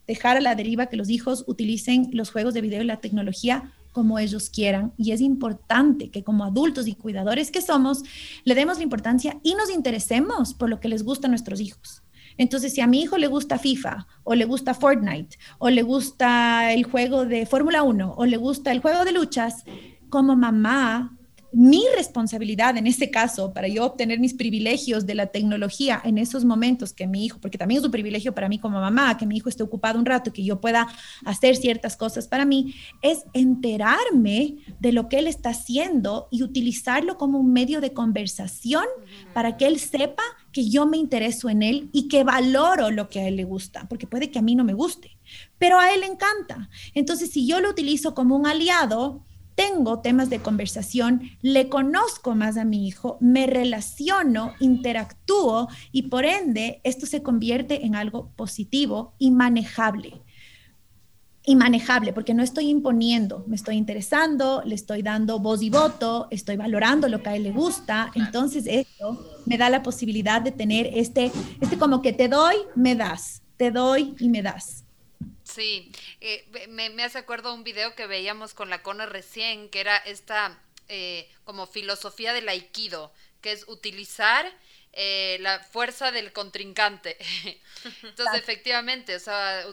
dejar a la deriva que los hijos utilicen los juegos de video y la tecnología como ellos quieran. Y es importante que como adultos y cuidadores que somos, le demos la importancia y nos interesemos por lo que les gusta a nuestros hijos. Entonces, si a mi hijo le gusta FIFA o le gusta Fortnite o le gusta el juego de Fórmula 1 o le gusta el juego de luchas, como mamá mi responsabilidad en este caso para yo obtener mis privilegios de la tecnología en esos momentos que mi hijo, porque también es un privilegio para mí como mamá, que mi hijo esté ocupado un rato, que yo pueda hacer ciertas cosas para mí, es enterarme de lo que él está haciendo y utilizarlo como un medio de conversación para que él sepa que yo me intereso en él y que valoro lo que a él le gusta, porque puede que a mí no me guste, pero a él le encanta. Entonces, si yo lo utilizo como un aliado, tengo temas de conversación, le conozco más a mi hijo, me relaciono, interactúo y por ende esto se convierte en algo positivo y manejable. Y manejable, porque no estoy imponiendo, me estoy interesando, le estoy dando voz y voto, estoy valorando lo que a él le gusta. Entonces, esto me da la posibilidad de tener este, este como que te doy, me das, te doy y me das. Sí, eh, me, hace acuerdo un video que veíamos con la Cona recién, que era esta eh, como filosofía del aikido, que es utilizar eh, la fuerza del contrincante. Entonces, efectivamente, o sea,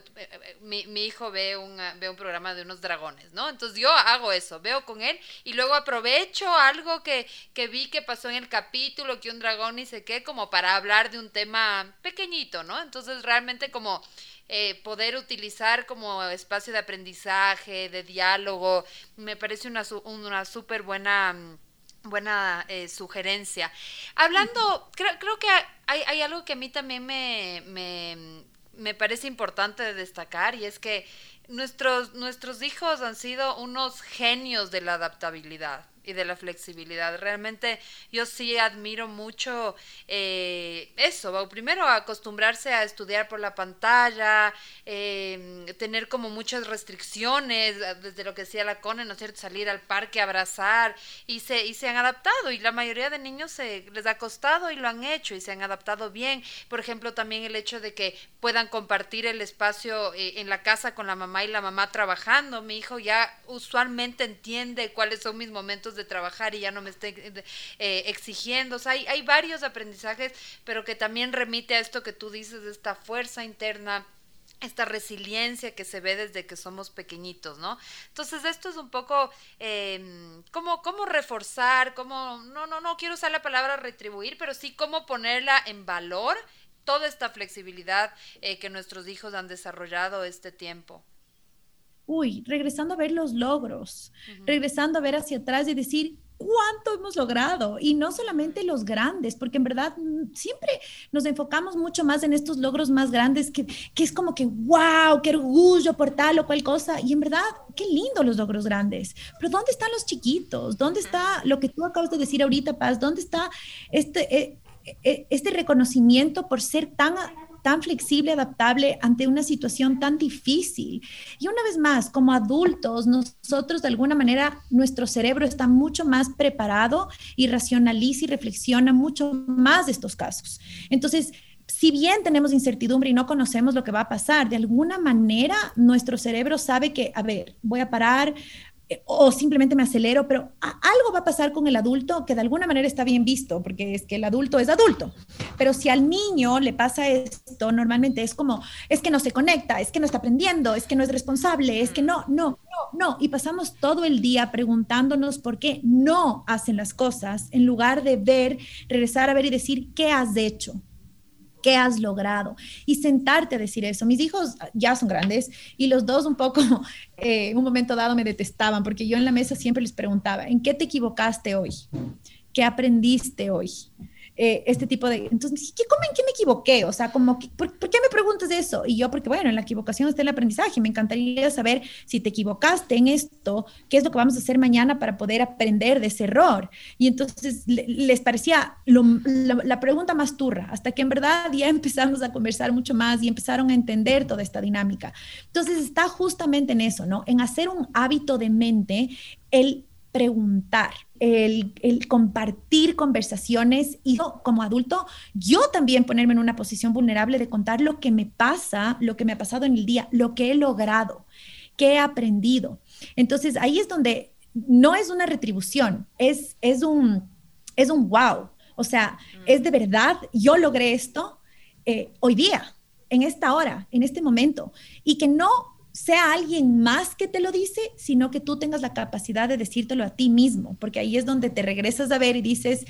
mi, mi, hijo ve un, ve un programa de unos dragones, ¿no? Entonces yo hago eso, veo con él y luego aprovecho algo que, que vi que pasó en el capítulo, que un dragón y sé qué, como para hablar de un tema pequeñito, ¿no? Entonces realmente como eh, poder utilizar como espacio de aprendizaje, de diálogo, me parece una, una súper buena mm, buena eh, sugerencia. Hablando, creo, creo que hay, hay, algo que a mí también me, me, me, parece importante de destacar y es que nuestros, nuestros hijos han sido unos genios de la adaptabilidad y de la flexibilidad. Realmente yo sí admiro mucho eh, eso, primero acostumbrarse a estudiar por la pantalla, em, tener como muchas restricciones, desde lo que decía la CONE, ¿no es cierto? Salir al parque, abrazar, y se, y se han adaptado, y la mayoría de niños se, les ha costado y lo han hecho, y se han adaptado bien. Por ejemplo, también el hecho de que puedan compartir el espacio eh, en la casa con la mamá y la mamá trabajando. Mi hijo ya usualmente entiende cuáles son mis momentos de trabajar y ya no me esté eh, exigiendo. O sea, hay, hay varios aprendizajes, pero que también remite a esto que tú dices, de esta fuerza interna esta resiliencia que se ve desde que somos pequeñitos, ¿no? Entonces esto es un poco eh, cómo, cómo reforzar, cómo, no, no, no quiero usar la palabra retribuir, pero sí cómo ponerla en valor toda esta flexibilidad eh, que nuestros hijos han desarrollado este tiempo? Uy, regresando a ver los logros, regresando a ver hacia atrás y decir, cuánto hemos logrado y no solamente los grandes, porque en verdad mm, siempre nos enfocamos mucho más en estos logros más grandes que, que, es como que, wow, qué orgullo por tal o cual cosa. Y en verdad, qué lindo los logros grandes. Pero ¿dónde están los chiquitos? ¿Dónde está lo que tú acabas de decir ahorita, Paz? ¿Dónde está este, eh, eh, este reconocimiento por ser tan tan flexible, adaptable ante una situación tan difícil. Y una vez más, como adultos, nosotros de alguna manera, nuestro cerebro está mucho más preparado y racionaliza y reflexiona mucho más de estos casos. Entonces, si bien tenemos incertidumbre y no conocemos lo que va a pasar, de alguna manera nuestro cerebro sabe que, a ver, voy a parar, o simplemente me acelero, pero algo va a pasar con el adulto que de alguna manera está bien visto, porque es que el adulto es adulto. Pero si al niño le pasa esto, normalmente es como, es que no se conecta, es que no está aprendiendo, es que no es responsable, es que no, no, no, no. Y pasamos todo el día preguntándonos por qué no hacen las cosas en lugar de ver, regresar a ver y decir, ¿qué has hecho? ¿Qué has logrado? Y sentarte a decir eso. Mis hijos ya son grandes y los dos un poco, eh, un momento dado me detestaban porque yo en la mesa siempre les preguntaba, ¿en qué te equivocaste hoy? ¿Qué aprendiste hoy? Eh, este tipo de... Entonces, ¿qué, ¿cómo, ¿en qué me equivoqué? O sea, como, ¿por, qué me preguntas eso? Y yo, porque bueno, en la equivocación está el aprendizaje. Me encantaría saber si te equivocaste en esto, qué es lo que vamos a hacer mañana para poder aprender de ese error. Y entonces les parecía la, la pregunta más turra, hasta que en verdad ya empezamos a conversar mucho más y empezaron a entender toda esta dinámica. Entonces, está justamente en eso, ¿no? En hacer un hábito de mente, el preguntar, el, compartir conversaciones y como adulto, yo también ponerme en una posición vulnerable de contar lo que me pasa, lo que me ha pasado en el día, lo que he logrado, qué he aprendido. Entonces ahí es donde no es una retribución, es, es, un, es un wow. O sea, mm. es de verdad, yo logré esto eh, hoy día, en esta hora, en este momento, y que no sea alguien más que te lo dice, sino que tú tengas la capacidad de decírtelo a ti mismo, porque ahí es donde te regresas a ver y dices,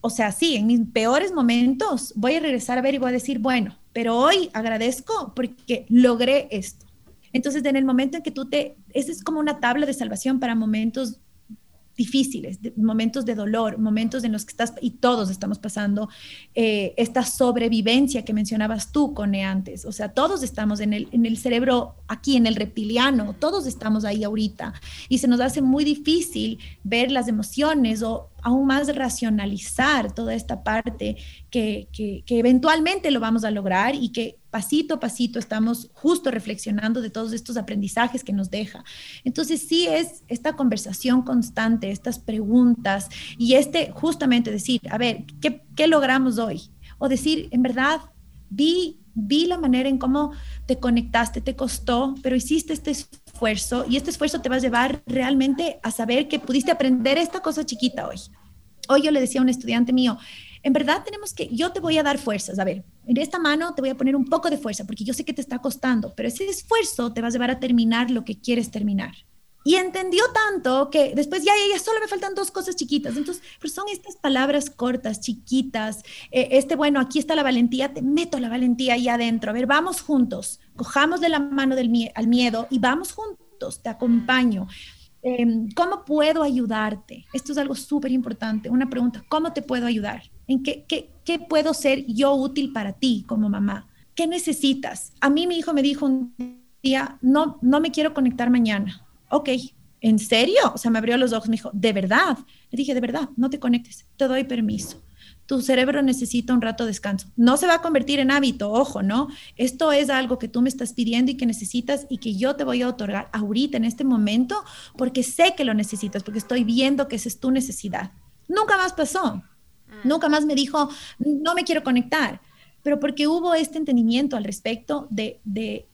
o sea, sí, en mis peores momentos voy a regresar a ver y voy a decir, bueno, pero hoy agradezco porque logré esto. Entonces, en el momento en que tú te, esa es como una tabla de salvación para momentos difíciles, momentos de dolor, momentos en los que estás, y todos estamos pasando, eh, esta sobrevivencia que mencionabas tú, Cone, antes. O sea, todos estamos en el, en el cerebro aquí, en el reptiliano, todos estamos ahí ahorita. Y se nos hace muy difícil ver las emociones o aún más racionalizar toda esta parte que, que, eventualmente lo vamos a lograr y que pasito a pasito estamos justo reflexionando de todos estos aprendizajes que nos deja. Entonces sí es esta conversación constante, estas preguntas y este justamente decir, a ver, ¿qué, qué logramos hoy? O decir, en verdad, vi, vi la manera en cómo te conectaste, te costó, pero hiciste este esfuerzo y este esfuerzo te va a llevar realmente a saber que pudiste aprender esta cosa chiquita hoy. Hoy yo le decía a un estudiante mío, en verdad tenemos que, yo te voy a dar fuerzas, a ver, en esta mano te voy a poner un poco de fuerza porque yo sé que te está costando, pero ese esfuerzo te va a llevar a terminar lo que quieres terminar. Y entendió tanto que después ya, ya, solo me faltan dos cosas chiquitas. Entonces, pero son estas palabras cortas, chiquitas. Eh, este, bueno, aquí está la valentía, te meto la valentía ahí adentro. A ver, vamos juntos, cojamos de la mano del al miedo y vamos juntos, te acompaño. Em, ¿Cómo puedo ayudarte? Esto es algo súper importante. Una pregunta, ¿cómo te puedo ayudar? ¿En qué, qué, qué puedo ser yo útil para ti como mamá? ¿Qué necesitas? A mí mi hijo me dijo un día, no, no me quiero conectar mañana. Ok, ¿en serio? O sea, me abrió los ojos, me dijo, ¿de verdad? Le dije, de verdad, no te conectes, te doy permiso. Tu cerebro necesita un rato de descanso. No se va a convertir en hábito, ojo, ¿no? Esto es algo que tú me estás pidiendo y que necesitas y que yo te voy a otorgar ahorita, en este momento, porque sé que lo necesitas, porque estoy viendo que esa es tu necesidad. Nunca más pasó. Nunca más me dijo, no me quiero conectar, pero porque hubo este entendimiento al respecto de,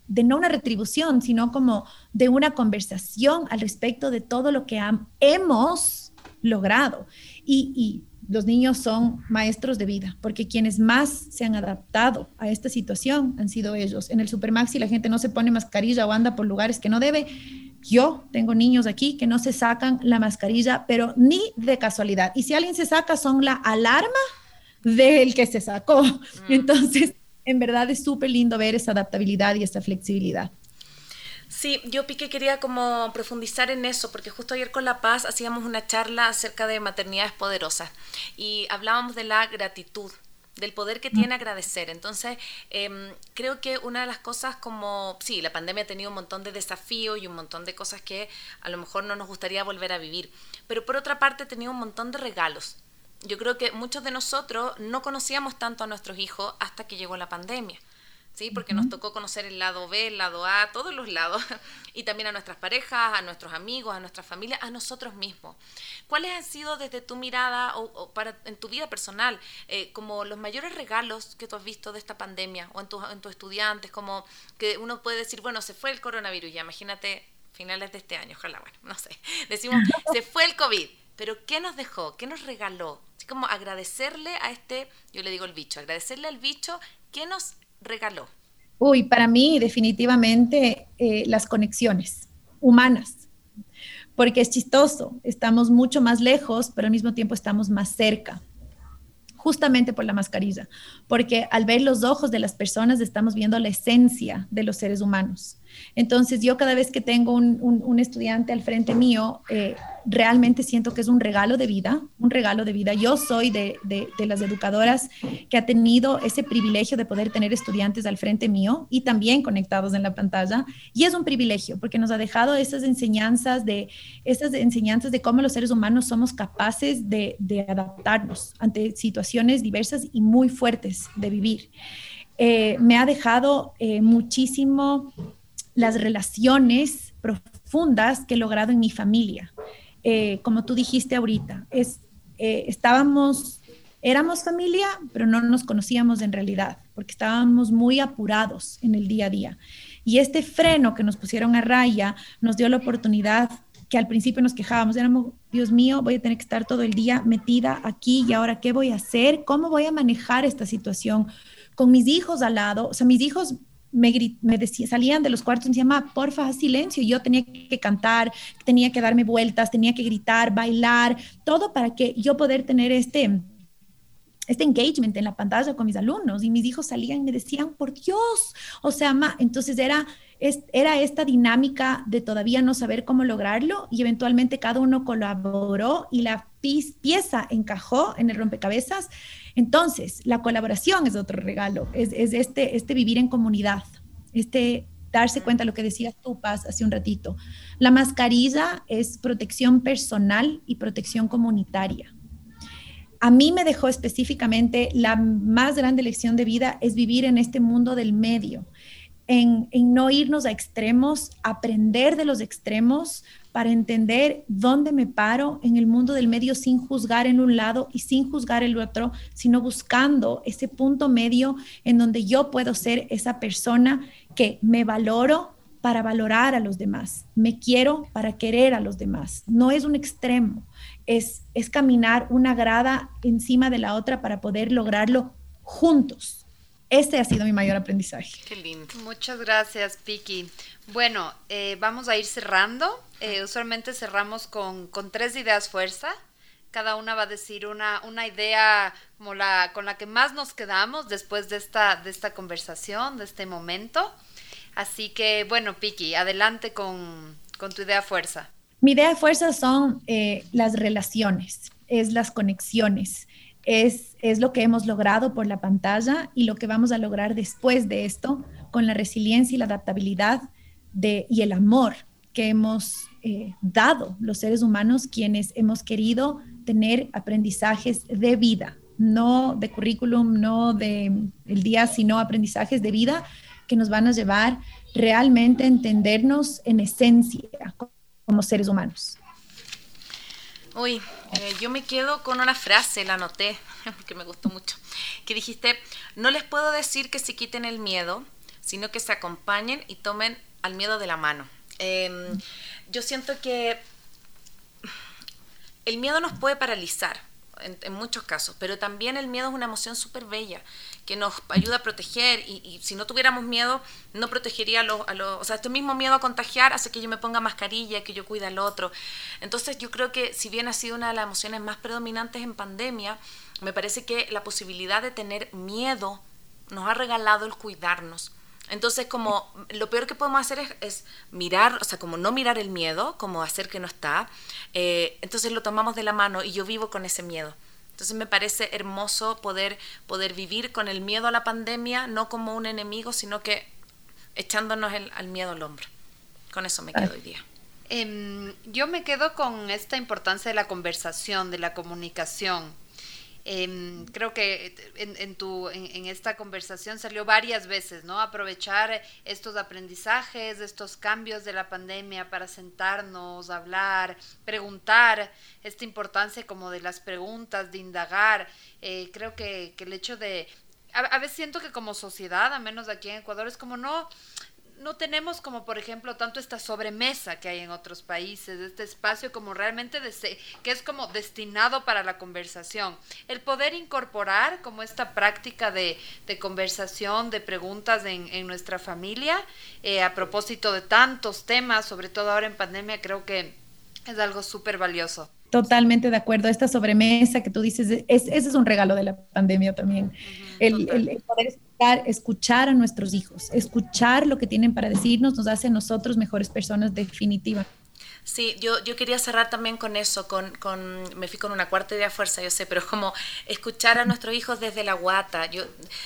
no una retribución, sino como de una conversación al respecto de todo lo que hemos logrado. Y, los niños son maestros de vida, porque quienes más se han adaptado a esta situación han sido ellos. En el Supermaxi la gente no se pone mascarilla o anda por lugares que no debe yo tengo niños aquí que no se sacan la mascarilla, pero ni de casualidad. Y si alguien se saca, son la alarma del que se sacó. Mm. Entonces, en verdad es súper lindo ver esa adaptabilidad y esa flexibilidad. Sí, yo Pique quería como profundizar en eso, porque justo ayer con La Paz hacíamos una charla acerca de maternidades poderosas y hablábamos de la gratitud, del poder que tiene agradecer. Entonces, em, creo que una de las cosas como, sí, la pandemia ha tenido un montón de desafíos y un montón de cosas que a lo mejor no nos gustaría volver a vivir, pero por otra parte ha tenido un montón de regalos. Yo creo que muchos de nosotros no conocíamos tanto a nuestros hijos hasta que llegó la pandemia. ¿Sí? Porque nos tocó conocer el lado B, el lado A, todos los lados, y también a nuestras parejas, a nuestros amigos, a nuestra familia, a nosotros mismos. ¿Cuáles han sido desde tu mirada o, para, en tu vida personal eh, como los mayores regalos que tú has visto de esta pandemia o en, en tus estudiantes? Como que uno puede decir, bueno, se fue el coronavirus, ya imagínate finales de este año, ojalá, bueno, no sé. Decimos, se fue el COVID, pero ¿qué nos dejó? ¿Qué nos regaló? Así como agradecerle a este, yo le digo el bicho, agradecerle al bicho, ¿qué nos regaló? Uy, para mí definitivamente eh, las conexiones humanas, porque es chistoso, estamos mucho más lejos, pero al mismo tiempo estamos más cerca justamente por la mascarilla, porque al ver los ojos de las personas estamos viendo la esencia de los seres humanos. Entonces yo cada vez que tengo un, estudiante al frente mío, eh, realmente siento que es un regalo de vida, un regalo de vida. Yo soy de, las educadoras que ha tenido ese privilegio de poder tener estudiantes al frente mío y también conectados en la pantalla. Y es un privilegio porque nos ha dejado esas enseñanzas de, esas enseñanzas de cómo los seres humanos somos capaces de, adaptarnos ante situaciones diversas y muy fuertes de vivir. Eh, me ha dejado eh, muchísimo las relaciones profundas que he logrado en mi familia. Eh, como tú dijiste ahorita, eh, estábamos, éramos familia, pero no nos conocíamos en realidad, porque estábamos muy apurados en el día a día. Y este freno que nos pusieron a raya nos dio la oportunidad que al principio nos quejábamos, éramos, Dios mío, voy a tener que estar todo el día metida aquí y ahora, ¿qué voy a hacer? ¿Cómo voy a manejar esta situación? Con mis hijos al lado, o sea, mis hijos me, me decía, salían de los cuartos y me decían, porfa, silencio. yo tenía que cantar, tenía que darme vueltas, tenía que gritar, bailar, todo para que yo poder tener este, este engagement en la pantalla con mis alumnos. Y mis hijos salían y me decían, por Dios, o sea, ma, entonces era, era esta dinámica de todavía no saber cómo lograrlo y eventualmente cada uno colaboró y la pieza encajó en el rompecabezas entonces, la colaboración es otro regalo, es, este, este vivir en comunidad, este darse cuenta de lo que decías tú, Paz, hace un ratito. La mascarilla es protección personal y protección comunitaria. A mí me dejó específicamente la más grande lección de vida es vivir en este mundo del medio, en, en no irnos a extremos, aprender de los extremos, para entender dónde me paro en el mundo del medio sin juzgar en un lado y sin juzgar el otro, sino buscando ese punto medio en donde yo puedo ser esa persona que me valoro para valorar a los demás, me quiero para querer a los demás. No es un extremo, es, es caminar una grada encima de la otra para poder lograrlo juntos. Este ha sido mi mayor aprendizaje. Qué lindo. Muchas gracias, Piki. Bueno, eh, vamos a ir cerrando. Eh, usualmente cerramos con, tres ideas fuerza. Cada una va a decir una, una idea como la, con la que más nos quedamos después de esta, de esta conversación, de este momento. Así que, bueno, Piki, adelante con, tu idea fuerza. Mi idea de fuerza son eh, las relaciones, es las conexiones, es, lo que hemos logrado por la pantalla y lo que vamos a lograr después de esto con la resiliencia y la adaptabilidad y el amor que hemos eh, dado los seres humanos quienes hemos querido tener aprendizajes de vida, no de currículum, no de el día, sino aprendizajes de vida que nos van a llevar realmente a entendernos en esencia como seres humanos. Uy, eh, yo me quedo con una frase, la anoté, porque me gustó mucho, que dijiste, no les puedo decir que se quiten el miedo, sino que se acompañen y tomen al miedo de la mano. Em, yo siento que el miedo nos puede paralizar en, muchos casos, pero también el miedo es una emoción súper bella que nos ayuda a proteger y, si no tuviéramos miedo no protegería a los, O sea, este mismo miedo a contagiar hace que yo me ponga mascarilla, que yo cuide al otro. Entonces yo creo que si bien ha sido una de las emociones más predominantes en pandemia, me parece que la posibilidad de tener miedo nos ha regalado el cuidarnos. Entonces, como lo peor que podemos hacer es, mirar, o sea, como no mirar el miedo, como hacer que no está. Eh, entonces lo tomamos de la mano y yo vivo con ese miedo. Entonces me parece hermoso poder, poder vivir con el miedo a la pandemia, no como un enemigo, sino que echándonos el, al miedo al hombro. Con eso me quedo hoy día. Em, yo me quedo con esta importancia de la conversación, de la comunicación. Em, creo que en, tu, en, esta conversación salió varias veces, ¿no? Aprovechar estos aprendizajes, estos cambios de la pandemia para sentarnos, hablar, preguntar, esta importancia como de las preguntas, de indagar. Eh, creo que, que, el hecho de... a veces siento que como sociedad, a menos aquí en Ecuador, es como no no tenemos como por ejemplo tanto esta sobremesa que hay en otros países, este espacio como realmente de que es como destinado para la conversación. El poder incorporar como esta práctica de, conversación, de preguntas en, nuestra familia, eh, a propósito de tantos temas, sobre todo ahora en pandemia, creo que es algo súper valioso. Totalmente de acuerdo. Esta sobremesa que tú dices, es, ese es un regalo de la pandemia también. el, el, poder escuchar, escuchar, a nuestros hijos, escuchar lo que tienen para decirnos, nos hace a nosotros mejores personas definitivamente. Sí, yo, yo quería cerrar también con eso, con, me fui con una cuarta idea fuerza, yo sé, pero es como escuchar a nuestros hijos desde la guata. Yo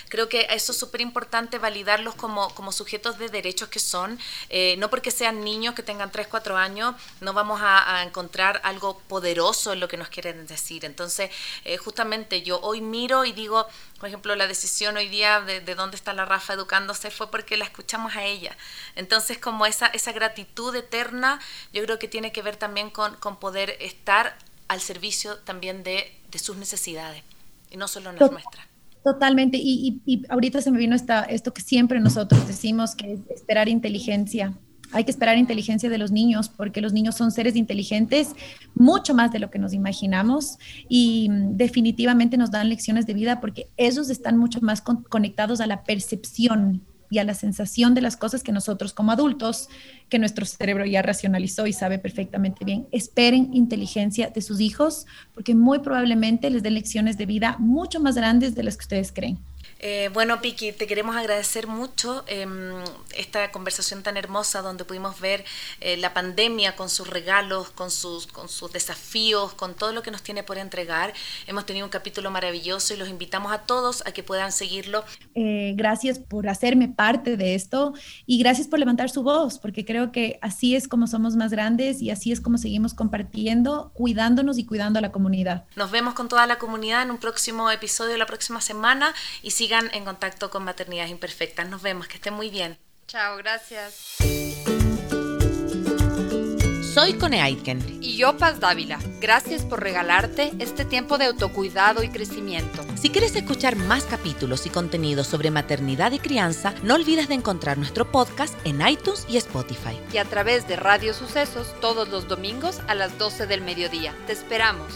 creo que eso es súper importante validarlos como, como sujetos de derechos que son, eh, no porque sean niños que tengan 3, 4 años, no vamos a, encontrar algo poderoso en lo que nos quieren decir. Entonces, eh, justamente yo hoy miro y digo, por ejemplo, la decisión hoy día de, de, dónde está la Rafa educándose fue porque la escuchamos a ella. Entonces, como esa, esa gratitud eterna, yo creo que tiene que ver también con, con poder estar al servicio también de, de, sus necesidades y no solo las nuestras. Totalmente, y, y, y, ahorita se me vino esta, esto que siempre nosotros decimos, que es esperar inteligencia. Hay que esperar inteligencia de los niños porque los niños son seres inteligentes mucho más de lo que nos imaginamos y mm, definitivamente nos dan lecciones de vida porque ellos están mucho más conectados a la percepción y a la sensación de las cosas que nosotros como adultos, que nuestro cerebro ya racionalizó y sabe perfectamente bien, esperen inteligencia de sus hijos, porque muy probablemente les den lecciones de vida mucho más grandes de las que ustedes creen. Eh, bueno, Piki, te queremos agradecer mucho em, esta conversación tan hermosa donde pudimos ver eh, la pandemia con sus regalos, con sus, con sus desafíos, con todo lo que nos tiene por entregar. Hemos tenido un capítulo maravilloso y los invitamos a todos a que puedan seguirlo. Eh, gracias por hacerme parte de esto y gracias por levantar su voz, porque creo que así es como somos más grandes y así es como seguimos compartiendo, cuidándonos y cuidando a la comunidad. Nos vemos con toda la comunidad en un próximo episodio la próxima semana y si sigan en contacto con Maternidades Imperfectas. Nos vemos, que estén muy bien. Chao, gracias. Soy Cone Aiken. Y yo, Paz Dávila. Gracias por regalarte este tiempo de autocuidado y crecimiento. Si quieres escuchar más capítulos y contenidos sobre maternidad y crianza, no olvides de encontrar nuestro podcast en iTunes y Spotify. Y a través de Radio Sucesos todos los domingos a las 12 del mediodía. Te esperamos.